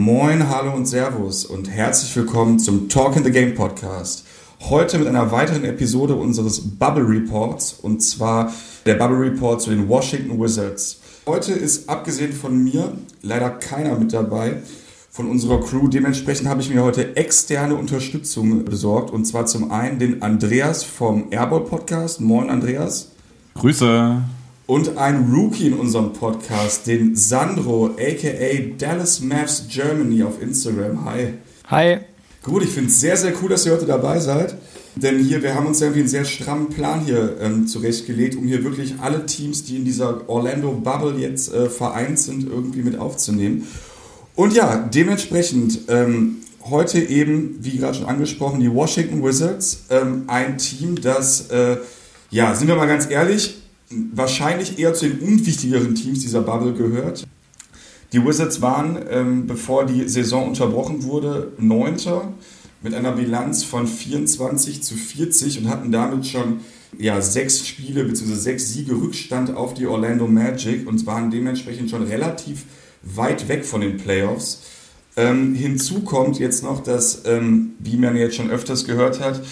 Moin, hallo und Servus und herzlich willkommen zum Talk in the Game Podcast. Heute mit einer weiteren Episode unseres Bubble Reports und zwar der Bubble Report zu den Washington Wizards. Heute ist abgesehen von mir leider keiner mit dabei von unserer Crew. Dementsprechend habe ich mir heute externe Unterstützung besorgt und zwar zum einen den Andreas vom Airball Podcast. Moin Andreas. Grüße. Und ein Rookie in unserem Podcast, den Sandro, aka Dallas Mavs Germany auf Instagram. Hi. Hi. Gut, ich finde es sehr, sehr cool, dass ihr heute dabei seid. Denn hier, wir haben uns irgendwie einen sehr strammen Plan hier ähm, zurechtgelegt, um hier wirklich alle Teams, die in dieser Orlando Bubble jetzt äh, vereint sind, irgendwie mit aufzunehmen. Und ja, dementsprechend ähm, heute eben, wie gerade schon angesprochen, die Washington Wizards. Ähm, ein Team, das, äh, ja, sind wir mal ganz ehrlich, wahrscheinlich eher zu den unwichtigeren Teams dieser Bubble gehört. Die Wizards waren, ähm, bevor die Saison unterbrochen wurde, Neunter mit einer Bilanz von 24 zu 40 und hatten damit schon ja, sechs Spiele bzw. sechs Siege Rückstand auf die Orlando Magic und waren dementsprechend schon relativ weit weg von den Playoffs. Ähm, hinzu kommt jetzt noch, dass, ähm, wie man jetzt schon öfters gehört hat,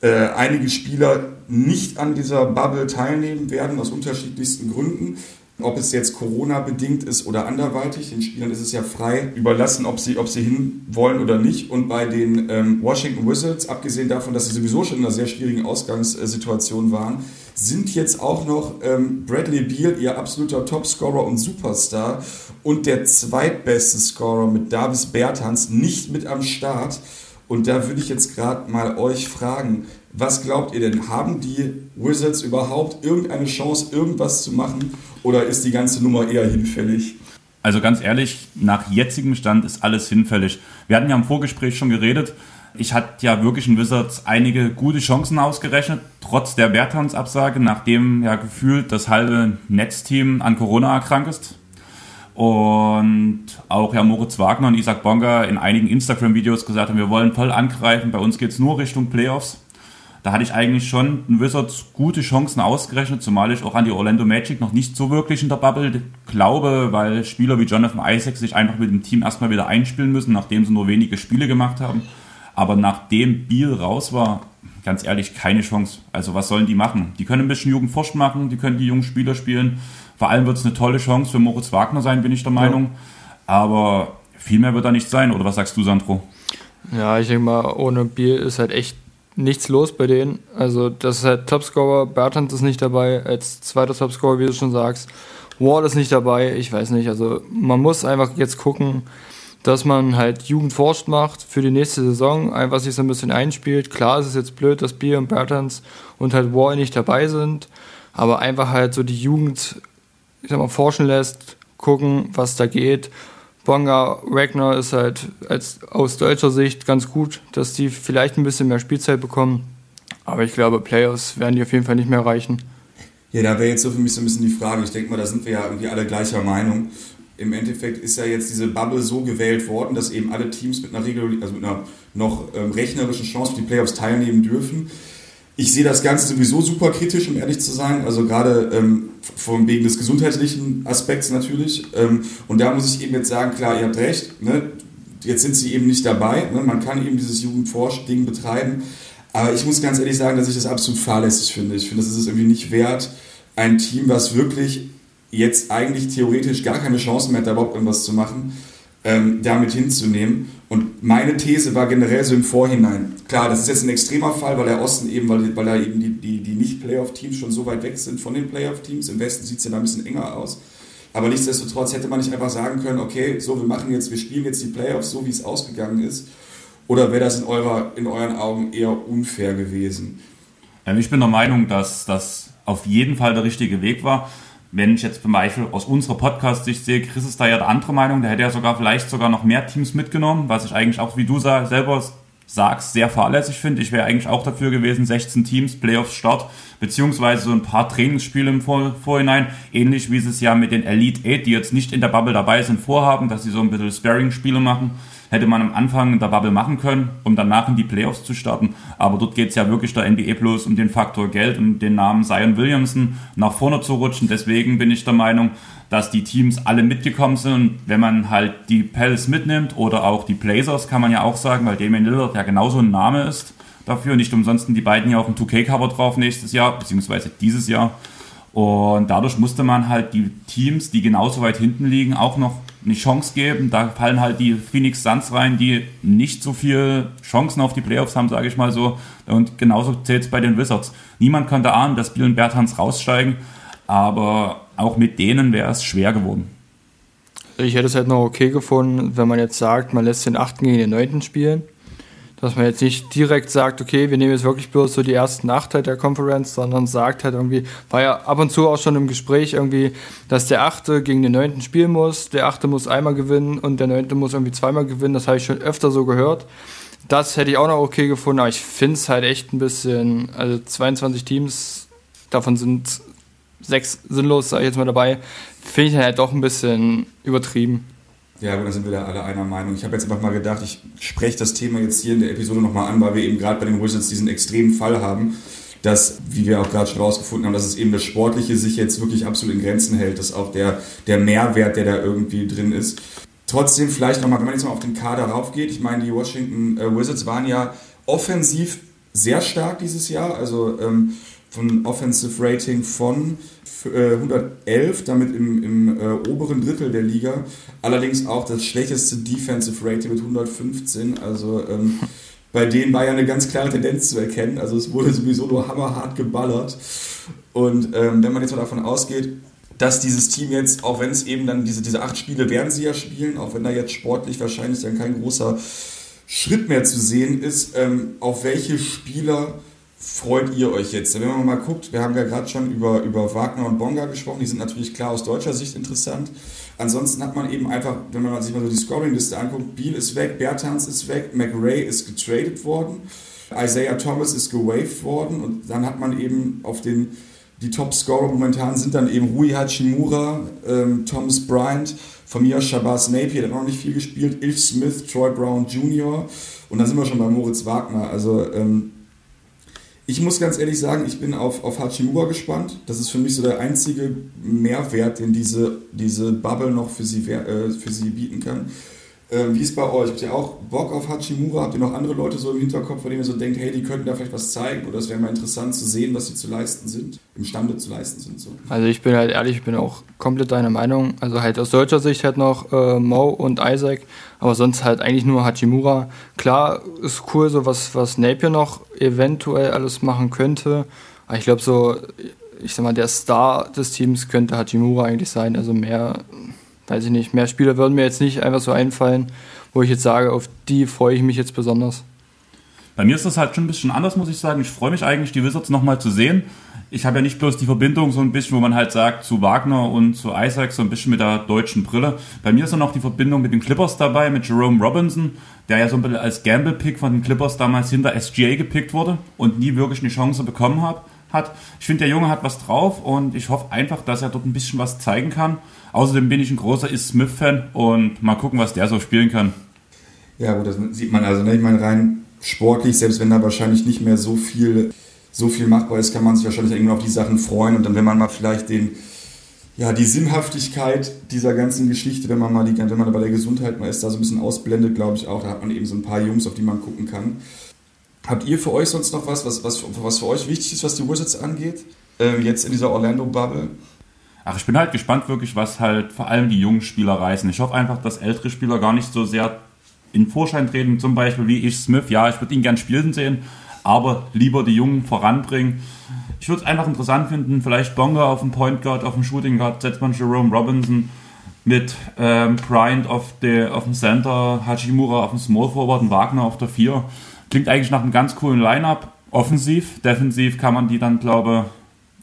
äh, einige Spieler nicht an dieser Bubble teilnehmen werden, aus unterschiedlichsten Gründen. Ob es jetzt Corona-bedingt ist oder anderweitig, den Spielern ist es ja frei überlassen, ob sie, ob sie hin wollen oder nicht. Und bei den ähm, Washington Wizards, abgesehen davon, dass sie sowieso schon in einer sehr schwierigen Ausgangssituation waren, sind jetzt auch noch ähm, Bradley Beal, ihr absoluter Topscorer und Superstar, und der zweitbeste Scorer mit Davis Bertans nicht mit am Start. Und da würde ich jetzt gerade mal euch fragen, was glaubt ihr denn? Haben die Wizards überhaupt irgendeine Chance, irgendwas zu machen? Oder ist die ganze Nummer eher hinfällig? Also ganz ehrlich, nach jetzigem Stand ist alles hinfällig. Wir hatten ja im Vorgespräch schon geredet. Ich hatte ja wirklich in Wizards einige gute Chancen ausgerechnet, trotz der Bertans-Absage, nachdem ja gefühlt das halbe Netzteam an Corona erkrankt ist. Und auch Herr Moritz Wagner und Isaac Bonga in einigen Instagram-Videos gesagt haben, wir wollen voll angreifen, bei uns geht es nur Richtung Playoffs. Da hatte ich eigentlich schon den Wizards gute Chancen ausgerechnet, zumal ich auch an die Orlando Magic noch nicht so wirklich in der Bubble glaube, weil Spieler wie Jonathan Isaac sich einfach mit dem Team erstmal wieder einspielen müssen, nachdem sie nur wenige Spiele gemacht haben. Aber nachdem Beal raus war, ganz ehrlich, keine Chance. Also was sollen die machen? Die können ein bisschen Jugendforscht machen, die können die jungen Spieler spielen. Vor allem wird es eine tolle Chance für Moritz Wagner sein, bin ich der Meinung. Ja. Aber viel mehr wird da nicht sein. Oder was sagst du, Sandro? Ja, ich denke mal, ohne Bier ist halt echt nichts los bei denen. Also das ist halt Topscorer, Bertrand ist nicht dabei, als zweiter Topscorer, wie du schon sagst. Ward ist nicht dabei, ich weiß nicht. Also man muss einfach jetzt gucken, dass man halt Jugendforscht macht für die nächste Saison, einfach sich so ein bisschen einspielt. Klar, es ist jetzt blöd, dass Bier und Bertans und halt Wall nicht dabei sind, aber einfach halt so die Jugend ich sag mal, forschen lässt, gucken, was da geht. Bonga Wagner ist halt als, aus deutscher Sicht ganz gut, dass die vielleicht ein bisschen mehr Spielzeit bekommen. Aber ich glaube, Playoffs werden die auf jeden Fall nicht mehr reichen. Ja, da wäre jetzt so für mich so ein bisschen die Frage. Ich denke mal, da sind wir ja irgendwie alle gleicher Meinung. Im Endeffekt ist ja jetzt diese Bubble so gewählt worden, dass eben alle Teams mit einer, Regel, also mit einer noch ähm, rechnerischen Chance für die Playoffs teilnehmen dürfen. Ich sehe das Ganze sowieso super kritisch, um ehrlich zu sein. Also gerade ähm, von wegen des gesundheitlichen Aspekts natürlich. Ähm, und da muss ich eben jetzt sagen, klar, ihr habt recht. Ne? Jetzt sind sie eben nicht dabei. Ne? Man kann eben dieses Jugendforsch-Ding betreiben. Aber ich muss ganz ehrlich sagen, dass ich das absolut fahrlässig finde. Ich finde, das ist irgendwie nicht wert, ein Team, was wirklich jetzt eigentlich theoretisch gar keine Chance mehr hat, da überhaupt irgendwas zu machen, ähm, damit hinzunehmen. Und meine These war generell so im Vorhinein. Klar, das ist jetzt ein extremer Fall, weil der Osten eben, weil, weil da eben die, die, die Nicht-Playoff-Teams schon so weit weg sind von den Playoff-Teams. Im Westen sieht es ja da ein bisschen enger aus. Aber nichtsdestotrotz hätte man nicht einfach sagen können, okay, so, wir machen jetzt, wir spielen jetzt die Playoffs so, wie es ausgegangen ist. Oder wäre das in, eurer, in euren Augen eher unfair gewesen? Ich bin der Meinung, dass das auf jeden Fall der richtige Weg war wenn ich jetzt zum Beispiel aus unserer Podcast-Sicht sehe, Chris ist da ja der andere Meinung, der hätte ja sogar vielleicht sogar noch mehr Teams mitgenommen, was ich eigentlich auch, wie du selber sagst, sehr fahrlässig finde. Ich wäre eigentlich auch dafür gewesen, 16 Teams, Playoffs Start, beziehungsweise so ein paar Trainingsspiele im Vor Vorhinein, ähnlich wie sie es ja mit den Elite Eight, die jetzt nicht in der Bubble dabei sind, vorhaben, dass sie so ein bisschen Sparing-Spiele machen hätte man am Anfang in der Bubble machen können, um danach in die Playoffs zu starten. Aber dort geht es ja wirklich der NBA bloß um den Faktor Geld und den Namen Zion Williamson nach vorne zu rutschen. Deswegen bin ich der Meinung, dass die Teams alle mitgekommen sind. wenn man halt die Pels mitnimmt oder auch die Blazers, kann man ja auch sagen, weil Damian Lillard ja genauso ein Name ist dafür. Nicht umsonst die beiden ja auch ein 2K-Cover drauf nächstes Jahr, beziehungsweise dieses Jahr. Und dadurch musste man halt die Teams, die genauso weit hinten liegen, auch noch eine Chance geben. Da fallen halt die Phoenix Suns rein, die nicht so viel Chancen auf die Playoffs haben, sage ich mal so. Und genauso zählt es bei den Wizards. Niemand konnte ahnen, dass Bill und Bertans raussteigen, aber auch mit denen wäre es schwer geworden. Ich hätte es halt noch okay gefunden, wenn man jetzt sagt, man lässt den 8. gegen den 9. spielen dass man jetzt nicht direkt sagt, okay, wir nehmen jetzt wirklich bloß so die ersten acht halt der Conference, sondern sagt halt irgendwie, war ja ab und zu auch schon im Gespräch irgendwie, dass der achte gegen den neunten spielen muss, der achte muss einmal gewinnen und der neunte muss irgendwie zweimal gewinnen, das habe ich schon öfter so gehört. Das hätte ich auch noch okay gefunden, aber ich finde es halt echt ein bisschen, also 22 Teams, davon sind sechs sinnlos, sage ich jetzt mal dabei, finde ich halt doch ein bisschen übertrieben. Ja, gut, dann sind wir da alle einer Meinung. Ich habe jetzt einfach mal gedacht, ich spreche das Thema jetzt hier in der Episode nochmal an, weil wir eben gerade bei den Wizards diesen extremen Fall haben, dass, wie wir auch gerade schon rausgefunden haben, dass es eben das Sportliche sich jetzt wirklich absolut in Grenzen hält, dass auch der, der Mehrwert, der da irgendwie drin ist. Trotzdem vielleicht nochmal, wenn man jetzt mal auf den Kader raufgeht, ich meine, die Washington äh, Wizards waren ja offensiv sehr stark dieses Jahr, also ähm, von Offensive Rating von 111, damit im, im äh, oberen Drittel der Liga. Allerdings auch das schlechteste Defensive Rating mit 115. Also ähm, bei denen war ja eine ganz klare Tendenz zu erkennen. Also es wurde sowieso nur hammerhart geballert. Und ähm, wenn man jetzt mal davon ausgeht, dass dieses Team jetzt, auch wenn es eben dann diese, diese acht Spiele werden sie ja spielen, auch wenn da jetzt sportlich wahrscheinlich dann kein großer Schritt mehr zu sehen ist, ähm, auf welche Spieler freut ihr euch jetzt? Wenn man mal guckt, wir haben ja gerade schon über, über Wagner und Bonga gesprochen, die sind natürlich klar aus deutscher Sicht interessant. Ansonsten hat man eben einfach, wenn man sich mal so die Scoring-Liste anguckt, Beal ist weg, Bertans ist weg, McRae ist getradet worden, Isaiah Thomas ist gewaved worden und dann hat man eben auf den, die Top-Scorer momentan sind dann eben Rui Hachimura, ähm, Thomas Bryant, von mir Shabazz Napier, der hat noch nicht viel gespielt, Ilf Smith, Troy Brown Jr. und dann sind wir schon bei Moritz Wagner. Also ähm, ich muss ganz ehrlich sagen, ich bin auf, auf Hachimura gespannt. Das ist für mich so der einzige Mehrwert, den diese, diese Bubble noch für sie, äh, für sie bieten kann. Ähm, wie ist bei euch? Habt ihr auch Bock auf Hachimura? Habt ihr noch andere Leute so im Hinterkopf, von denen ihr so denkt, hey, die könnten da vielleicht was zeigen oder es wäre mal interessant zu sehen, was sie zu leisten sind, imstande zu leisten sind? So. Also ich bin halt ehrlich, ich bin auch komplett deiner Meinung. Also halt aus deutscher Sicht halt noch äh, Mo und Isaac, aber sonst halt eigentlich nur Hachimura. Klar ist cool, so was, was Napier noch eventuell alles machen könnte. Aber ich glaube so, ich sag mal, der Star des Teams könnte Hachimura eigentlich sein. Also mehr weiß ich nicht, mehr Spieler würden mir jetzt nicht einfach so einfallen, wo ich jetzt sage, auf die freue ich mich jetzt besonders. Bei mir ist das halt schon ein bisschen anders, muss ich sagen. Ich freue mich eigentlich, die Wizards nochmal zu sehen. Ich habe ja nicht bloß die Verbindung so ein bisschen, wo man halt sagt, zu Wagner und zu Isaac so ein bisschen mit der deutschen Brille. Bei mir ist dann noch die Verbindung mit den Clippers dabei, mit Jerome Robinson, der ja so ein bisschen als Gamble-Pick von den Clippers damals hinter SGA gepickt wurde und nie wirklich eine Chance bekommen hat. Ich finde, der Junge hat was drauf und ich hoffe einfach, dass er dort ein bisschen was zeigen kann. Außerdem bin ich ein großer Is Smith-Fan und mal gucken, was der so spielen kann. Ja, gut, das sieht man also. Ne? Ich meine, rein sportlich, selbst wenn da wahrscheinlich nicht mehr so viel, so viel machbar ist, kann man sich wahrscheinlich irgendwie auf die Sachen freuen. Und dann, wenn man mal vielleicht den, ja, die Sinnhaftigkeit dieser ganzen Geschichte, wenn man mal die, wenn man bei der Gesundheit mal ist, da so ein bisschen ausblendet, glaube ich auch, da hat man eben so ein paar Jungs, auf die man gucken kann. Habt ihr für euch sonst noch was, was, was, was für euch wichtig ist, was die Wizards angeht? Äh, jetzt in dieser Orlando-Bubble? Ach, ich bin halt gespannt wirklich, was halt vor allem die jungen Spieler reißen. Ich hoffe einfach, dass ältere Spieler gar nicht so sehr in Vorschein treten, zum Beispiel wie ich Smith. Ja, ich würde ihn gern spielen sehen, aber lieber die Jungen voranbringen. Ich würde es einfach interessant finden, vielleicht Bonga auf dem Point Guard, auf dem Shooting Guard, setzt man Jerome Robinson mit ähm, Bryant auf, der, auf dem Center, Hachimura auf dem Small Forward und Wagner auf der 4. Klingt eigentlich nach einem ganz coolen Lineup. Offensiv, defensiv kann man die dann, glaube ich,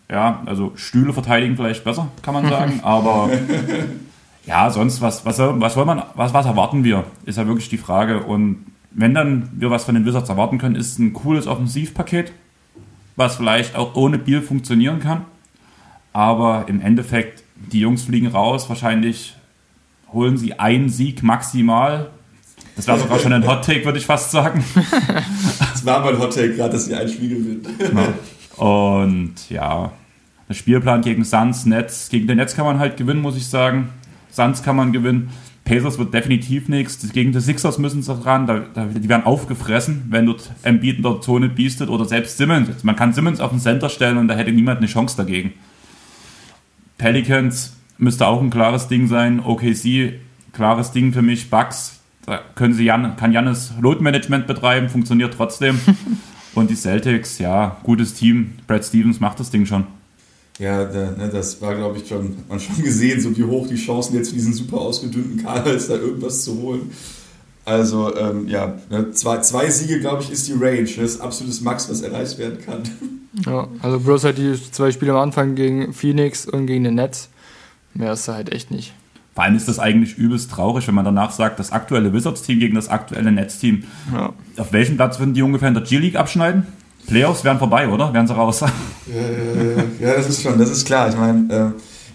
ja, also Stühle verteidigen vielleicht besser, kann man sagen. Aber ja, sonst, was, was, was, man, was, was erwarten wir, ist ja wirklich die Frage. Und wenn dann wir was von den Wizards erwarten können, ist ein cooles Offensivpaket. was vielleicht auch ohne Biel funktionieren kann. Aber im Endeffekt, die Jungs fliegen raus, wahrscheinlich holen sie einen Sieg maximal. Das wäre sogar schon ein Hot Take, würde ich fast sagen. Das war mein Hot Take gerade, dass sie ein Spiel gewinnen. Und ja, der Spielplan gegen Suns, Netz. Gegen den Netz kann man halt gewinnen, muss ich sagen. Suns kann man gewinnen. Pacers wird definitiv nichts. Gegen die Sixers müssen sie ran. Da, da, die werden aufgefressen, wenn dort Embiid in der Zone biestet oder selbst Simmons. Man kann Simmons auf den Center stellen und da hätte niemand eine Chance dagegen. Pelicans müsste auch ein klares Ding sein. OKC, klares Ding für mich. Bucks, da können sie Jan, kann Jannis Load Management betreiben, funktioniert trotzdem. und die Celtics, ja, gutes Team. Brad Stevens macht das Ding schon. Ja, ne, das war, glaube ich, schon, man schon gesehen, so wie hoch die Chancen jetzt für diesen super ausgedünnten Kader ist, da irgendwas zu holen. Also, ähm, ja, ne, zwei, zwei Siege, glaube ich, ist die Range. Das ist absolutes Max, was erreicht werden kann. Ja, also bloß halt die zwei Spiele am Anfang gegen Phoenix und gegen den Nets. Mehr ist da halt echt nicht. Vor allem ist das eigentlich übelst traurig, wenn man danach sagt, das aktuelle Wizards-Team gegen das aktuelle Nets-Team. Ja. Auf welchem Platz würden die ungefähr in der G-League abschneiden? Playoffs wären vorbei, oder? Wären sie raus? Ja, ja, das ist schon, das ist klar. Ich meine,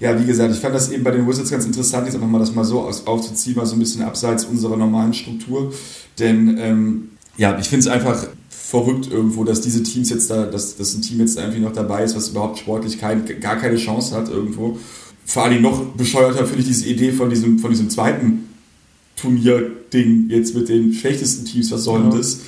äh, ja, wie gesagt, ich fand das eben bei den Wizards ganz interessant, jetzt einfach mal das mal so aus, aufzuziehen, mal so ein bisschen abseits unserer normalen Struktur. Denn, ähm, ja, ich finde es einfach verrückt irgendwo, dass diese Teams jetzt da, dass, dass ein Team jetzt da irgendwie noch dabei ist, was überhaupt sportlich kein, gar keine Chance hat irgendwo. Vor allem noch bescheuerter finde ich diese Idee von diesem, von diesem zweiten Turnier-Ding jetzt mit den schlechtesten Teams. Was soll denn das?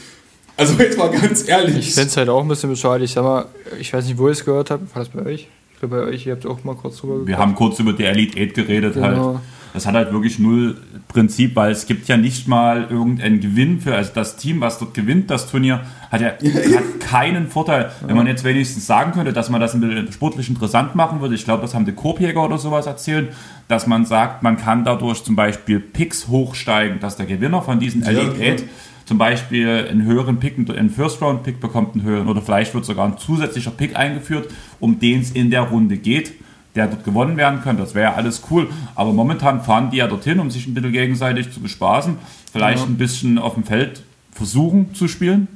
Also jetzt mal ganz ehrlich. Ich finde es halt auch ein bisschen bescheuert. Ich sag mal, ich weiß nicht, wo ich es gehört habe. War das bei euch? Glaube bei euch, ihr habt auch mal kurz drüber Wir haben kurz über die Elite 8 geredet Genau. halt. Das hat halt wirklich null Prinzip, weil es gibt ja nicht mal irgendeinen Gewinn für, also das Team, was dort gewinnt, das Turnier, hat ja hat keinen Vorteil. Wenn man jetzt wenigstens sagen könnte, dass man das ein bisschen sportlich interessant machen würde, ich glaube, das haben die Korbjäger oder sowas erzählt, dass man sagt, man kann dadurch zum Beispiel Picks hochsteigen, dass der Gewinner von diesen Elite Ja, 8 zum Beispiel einen höheren Pick, einen First-Round-Pick bekommt, einen höheren, oder vielleicht wird sogar ein zusätzlicher Pick eingeführt, um den es in der Runde geht, der dort gewonnen werden könnte. Das wäre ja alles cool. Aber momentan fahren die ja dorthin, um sich ein bisschen gegenseitig zu bespaßen, vielleicht Ja. ein bisschen auf dem Feld versuchen zu spielen.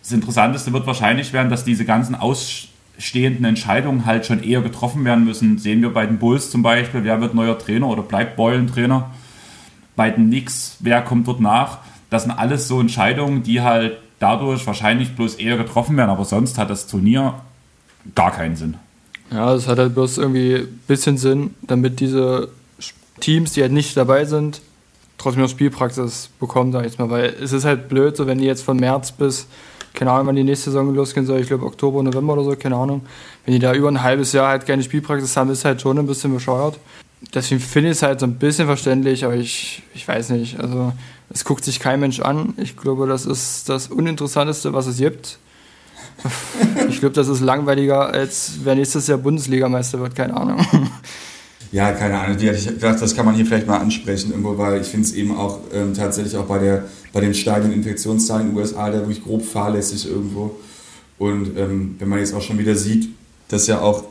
Das Interessanteste wird wahrscheinlich werden, dass diese ganzen ausstehenden Entscheidungen halt schon eher getroffen werden müssen. Sehen wir bei den Bulls zum Beispiel, wer wird neuer Trainer oder bleibt Boyle Trainer? Bei den Knicks, wer kommt dort nach? Das sind alles so Entscheidungen, die halt dadurch wahrscheinlich bloß eher getroffen werden, aber sonst hat das Turnier gar keinen Sinn. Ja, das hat halt bloß irgendwie ein bisschen Sinn, damit diese Teams, die halt nicht dabei sind, trotzdem noch Spielpraxis bekommen, sag ich jetzt mal. Weil es ist halt blöd, so wenn die jetzt von März bis, keine Ahnung, wann die nächste Saison losgehen soll, ich glaube Oktober, November oder so, keine Ahnung. Wenn die da über ein halbes Jahr halt keine Spielpraxis haben, ist halt schon ein bisschen bescheuert. Deswegen finde ich es halt so ein bisschen verständlich, aber ich, ich weiß nicht. Also, es guckt sich kein Mensch an. Ich glaube, das ist das Uninteressanteste, was es gibt. Ich glaube, das ist langweiliger, als wer nächstes Jahr Bundesligameister wird, keine Ahnung. Ja, keine Ahnung. Ich dachte, das kann man hier vielleicht mal ansprechen, irgendwo, weil ich finde es eben auch ähm, tatsächlich auch bei, der, bei den steigenden Infektionszahlen in den USA da wirklich grob fahrlässig irgendwo. Und ähm, wenn man jetzt auch schon wieder sieht, dass ja auch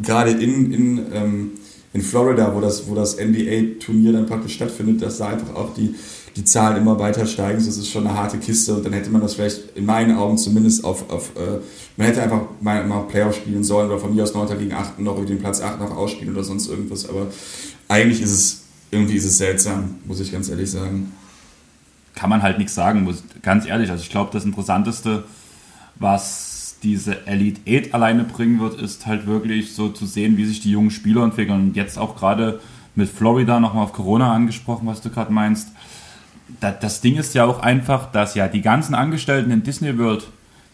gerade in, in, ähm, in Florida, wo das, wo das NBA-Turnier dann praktisch stattfindet, dass da einfach auch die, die Zahlen immer weiter steigen. Das ist schon eine harte Kiste und dann hätte man das vielleicht in meinen Augen zumindest auf, auf äh, man hätte einfach mal, mal Playoff spielen sollen oder von mir aus 9. gegen 8 noch über den Platz 8 noch ausspielen oder sonst irgendwas. Aber eigentlich ist es, irgendwie ist es seltsam, muss ich ganz ehrlich sagen. kann man halt nichts sagen, muss, ganz ehrlich. Also ich glaube, das Interessanteste, was diese Elite 8 alleine bringen wird, ist halt wirklich so zu sehen, wie sich die jungen Spieler entwickeln. Und jetzt auch gerade mit Florida nochmal auf Corona angesprochen, was du gerade meinst. Da, das Ding ist ja auch einfach, dass ja die ganzen Angestellten in Disney World,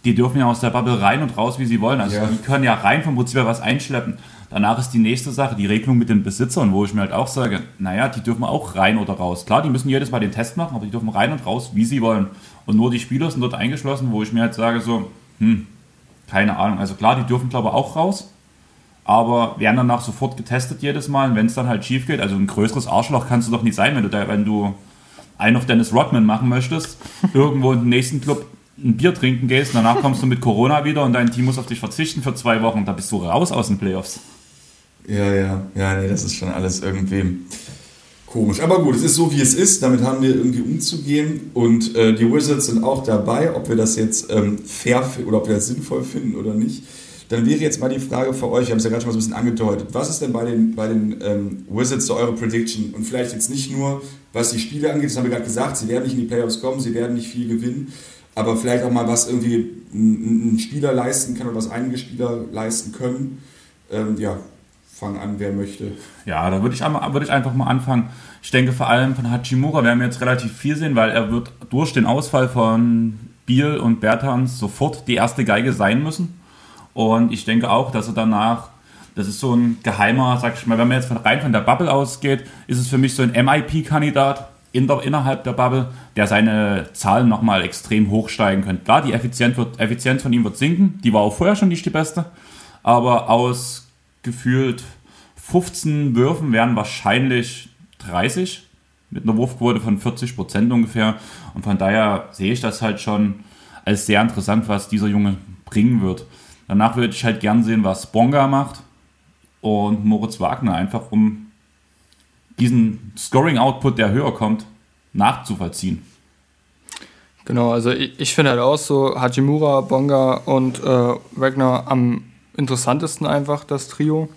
die dürfen ja aus der Bubble rein und raus, wie sie wollen. Also Ja. die können ja rein vom Prinzip her was einschleppen. Danach ist die nächste Sache, die Regelung mit den Besitzern, wo ich mir halt auch sage, naja, die dürfen auch rein oder raus. Klar, die müssen jedes Mal den Test machen, aber die dürfen rein und raus, wie sie wollen. Und nur die Spieler sind dort eingeschlossen, wo ich mir halt sage, so, hm, keine Ahnung. Also klar, die dürfen glaube ich auch raus, aber werden danach sofort getestet jedes Mal. Und wenn es dann halt schief geht, also ein größeres Arschloch kannst du doch nicht sein, wenn du da, wenn du einen auf Dennis Rodman machen möchtest, irgendwo in den nächsten Club ein Bier trinken gehst, danach kommst du mit Corona wieder und dein Team muss auf dich verzichten für zwei Wochen, da bist du raus aus den Playoffs. Ja, ja, ja, nee, das ist schon alles irgendwie Komisch. Aber gut, es ist so, wie es ist. Damit haben wir irgendwie umzugehen. Und äh, die Wizards sind auch dabei, ob wir das jetzt ähm, fair oder ob wir das sinnvoll finden oder nicht. Dann wäre jetzt mal die Frage für euch, wir haben es ja gerade schon mal so ein bisschen angedeutet, was ist denn bei den, bei den ähm, Wizards so eure Prediction? Und vielleicht jetzt nicht nur, was die Spiele angeht, das haben wir gerade gesagt, sie werden nicht in die Playoffs kommen, sie werden nicht viel gewinnen, aber vielleicht auch mal, was irgendwie ein, ein Spieler leisten kann oder was einige Spieler leisten können. Ähm, ja, fang an, wer möchte. Ja, da würde ich, würd ich einfach mal anfangen. Ich denke vor allem von Hachimura werden wir jetzt relativ viel sehen, weil er wird durch den Ausfall von Biel und Bertans sofort die erste Geige sein müssen. Und ich denke auch, dass er danach, das ist so ein geheimer, sag ich mal, wenn man jetzt von, rein von der Bubble ausgeht, ist es für mich so ein MIP-Kandidat in innerhalb der Bubble, der seine Zahlen nochmal extrem hochsteigen könnte. Klar, die Effizienz, wird, Effizienz von ihm wird sinken, die war auch vorher schon nicht die beste, aber aus gefühlt 15 Würfen werden wahrscheinlich 30 mit einer Wurfquote von 40 Prozent ungefähr. Und von daher sehe ich das halt schon als sehr interessant, was dieser Junge bringen wird. Danach würde ich halt gern sehen, was Bonga macht und Moritz Wagner, einfach um diesen Scoring-Output, der höher kommt, nachzuvollziehen. Genau, also ich, ich finde halt auch so Hajimura, Bonga und äh, Wagner am interessantesten einfach, das Trio.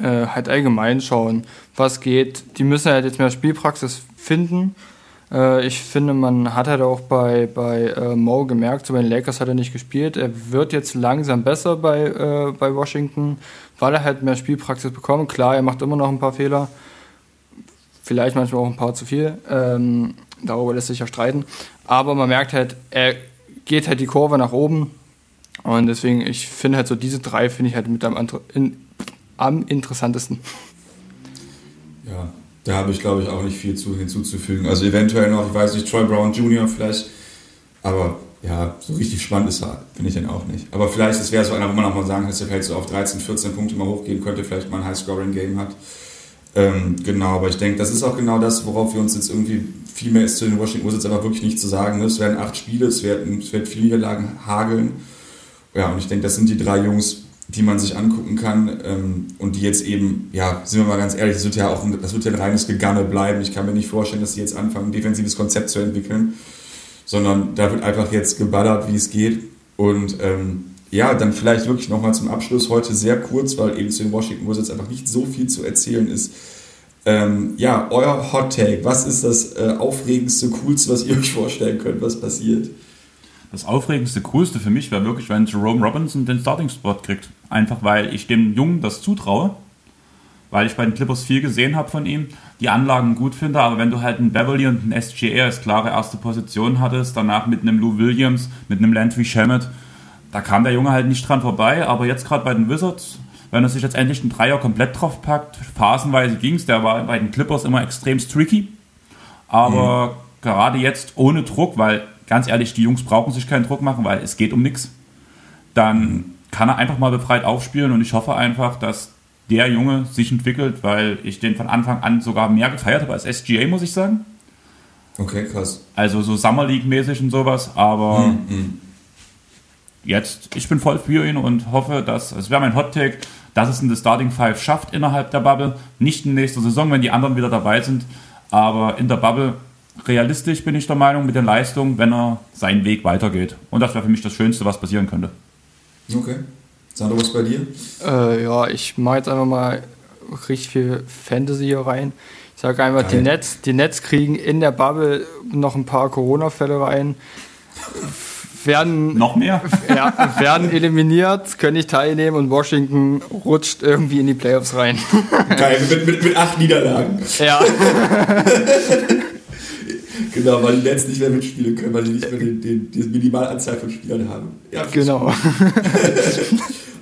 Äh, halt allgemein schauen, was geht. Die müssen halt jetzt mehr Spielpraxis finden. Äh, ich finde, man hat halt auch bei, bei äh, Mo gemerkt, so bei den Lakers hat er nicht gespielt. Er wird jetzt langsam besser bei, äh, bei Washington, weil er halt mehr Spielpraxis bekommt. Klar, er macht immer noch ein paar Fehler. Vielleicht manchmal auch ein paar zu viel. Ähm, darüber lässt sich ja streiten. Aber man merkt halt, er geht halt die Kurve nach oben und deswegen, ich finde halt so diese drei finde ich halt mit am, in, am interessantesten. Ja, da habe ich glaube ich auch nicht viel zu, hinzuzufügen. Also eventuell noch, ich weiß nicht, Troy Brown Jr. vielleicht, aber ja, so richtig spannend ist er, finde ich den auch nicht. Aber vielleicht, es wäre so einer, wo man auch mal sagen kann, dass er vielleicht so auf 13, 14 Punkte mal hochgehen könnte, vielleicht mal ein High-Scoring-Game hat. Ähm, genau, aber ich denke, das ist auch genau das, worauf wir uns jetzt irgendwie viel mehr ist zu den Washington Wizards aber wirklich nicht zu sagen. Ne? Es werden acht Spiele, es werden, es werden viele Niederlagen hageln. Ja, und ich denke, das sind die drei Jungs, die man sich angucken kann ähm, und die jetzt eben, ja, sind wir mal ganz ehrlich, das wird ja auch ein, das wird ja ein reines Geganne bleiben. Ich kann mir nicht vorstellen, dass sie jetzt anfangen, ein defensives Konzept zu entwickeln, sondern da wird einfach jetzt geballert, wie es geht. Und ähm, ja, dann vielleicht wirklich nochmal zum Abschluss heute sehr kurz, weil eben zu den Washington Wizards einfach nicht so viel zu erzählen ist. Ähm, ja, euer Hot Take, was ist das äh, aufregendste, coolste, was ihr euch vorstellen könnt, was passiert? Das aufregendste, coolste für mich wäre wirklich, wenn Jerome Robinson den Starting-Spot kriegt. Einfach weil ich dem Jungen das zutraue, weil ich bei den Clippers viel gesehen habe von ihm, die Anlagen gut finde, aber wenn du halt einen Beverly und einen SGA als klare erste Position hattest, danach mit einem Lou Williams, mit einem Landry Shamet, da kam der Junge halt nicht dran vorbei, aber jetzt gerade bei den Wizards, wenn er sich jetzt endlich einen Dreier komplett drauf packt, phasenweise ging es, der war bei den Clippers immer extrem tricky, aber mhm. gerade jetzt ohne Druck, weil ganz ehrlich, die Jungs brauchen sich keinen Druck machen, weil es geht um nichts. Dann kann er einfach mal befreit aufspielen und ich hoffe einfach, dass der Junge sich entwickelt, weil ich den von Anfang an sogar mehr gefeiert habe als SGA, muss ich sagen. Okay, krass. Also so Summer League-mäßig und sowas, aber mm, mm. jetzt, ich bin voll für ihn und hoffe, dass, es wäre mein Hot Take, dass es in der Starting Five schafft innerhalb der Bubble. Nicht in nächster Saison, wenn die anderen wieder dabei sind, aber in der Bubble realistisch, bin ich der Meinung, mit den Leistungen, wenn er seinen Weg weitergeht. Und das wäre für mich das Schönste, was passieren könnte. Okay. Sandro, was bei dir? Äh, ja, ich mache jetzt einfach mal richtig viel Fantasy hier rein. Ich sage einfach, die Nets, die Nets kriegen in der Bubble noch ein paar Corona-Fälle rein. Werden, noch mehr? Ja, werden eliminiert, können nicht teilnehmen und Washington rutscht irgendwie in die Playoffs rein. Geil, mit, mit, mit acht Niederlagen. Ja. Genau, weil die Nets nicht mehr mitspielen können, weil sie nicht mehr die, die, die Minimalanzahl von Spielern haben. Ja, genau.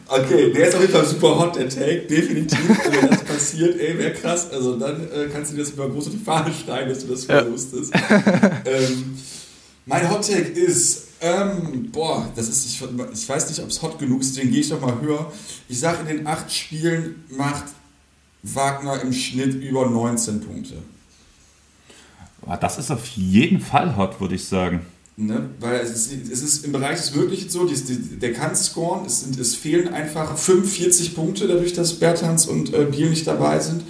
okay, der ist auf jeden Fall super hot, der Take, definitiv. wenn das passiert, ey, wäre krass. Also dann äh, kannst du dir das über groß auf die Fahne schreiben, dass du das ja. wusstest. ähm, mein Hot Take ist, ähm, boah, das ist, ich, ich weiß nicht, ob es hot genug ist, deswegen gehe ich noch mal höher. Ich sage, in den acht Spielen macht Wagner im Schnitt über 19 Punkte. Ah, das ist auf jeden Fall hot, würde ich sagen. Ne? Weil es ist, es ist im Bereich des Möglichen so, die, die, der kann scoren, es, sind, es fehlen einfach 45 Punkte dadurch, dass Bertans und äh, Biel nicht dabei sind.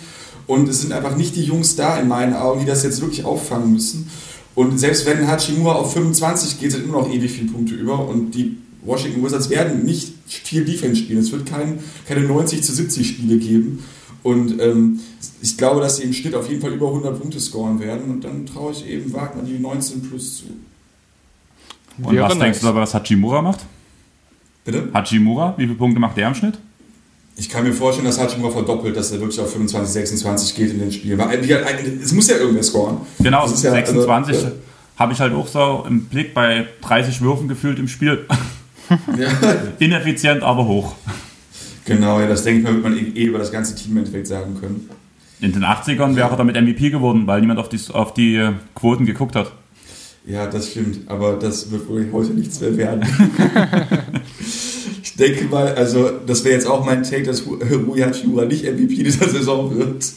Und es sind einfach nicht die Jungs da in meinen Augen, die das jetzt wirklich auffangen müssen. Und selbst wenn Hachimura auf 25 geht, sind immer noch ewig viele Punkte über. Und die Washington Wizards werden nicht viel Defense spielen. Es wird kein, keine 90 zu 70 Spiele geben. Und ähm, ich glaube, dass sie im Schnitt auf jeden Fall über 100 Punkte scoren werden. Und dann traue ich eben Wagner die 19 plus zu. Und Wäre was nice. denkst du aber, was Hachimura macht? Bitte? Hachimura, wie viele Punkte macht der im Schnitt? Ich kann mir vorstellen, dass Hachimura verdoppelt, dass er wirklich auf 25, 26 geht in den Spielen. Weil es muss ja irgendwer scoren. Genau, 26 also, ja. habe ich halt auch so im Blick bei 30 Würfen gefühlt im Spiel. Ja. Ineffizient, aber hoch. Genau, ja, das denke ich mal, wird man eh, eh über das ganze Team im Endeffekt sagen können. In den 80ern wäre er damit MVP geworden, weil niemand auf die, auf die äh, Quoten geguckt hat. Ja, das stimmt, aber das wird wohl heute nichts mehr werden. ich denke mal, also das wäre jetzt auch mein Take, dass Rui Hachimura nicht MVP dieser Saison wird.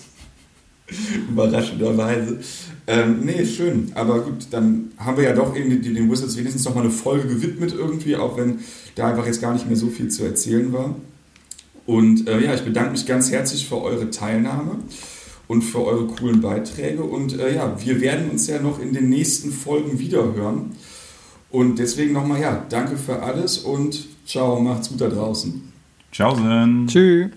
Überraschenderweise. Ähm, nee, schön. Aber gut, dann haben wir ja doch irgendwie den Wizards wenigstens noch mal eine Folge gewidmet irgendwie, auch wenn da einfach jetzt gar nicht mehr so viel zu erzählen war. Und äh, ja, ich bedanke mich ganz herzlich für eure Teilnahme und für eure coolen Beiträge. Und äh, ja, wir werden uns ja noch in den nächsten Folgen wiederhören. Und deswegen nochmal, ja, danke für alles und ciao, macht's gut da draußen. Ciao, Tschüss.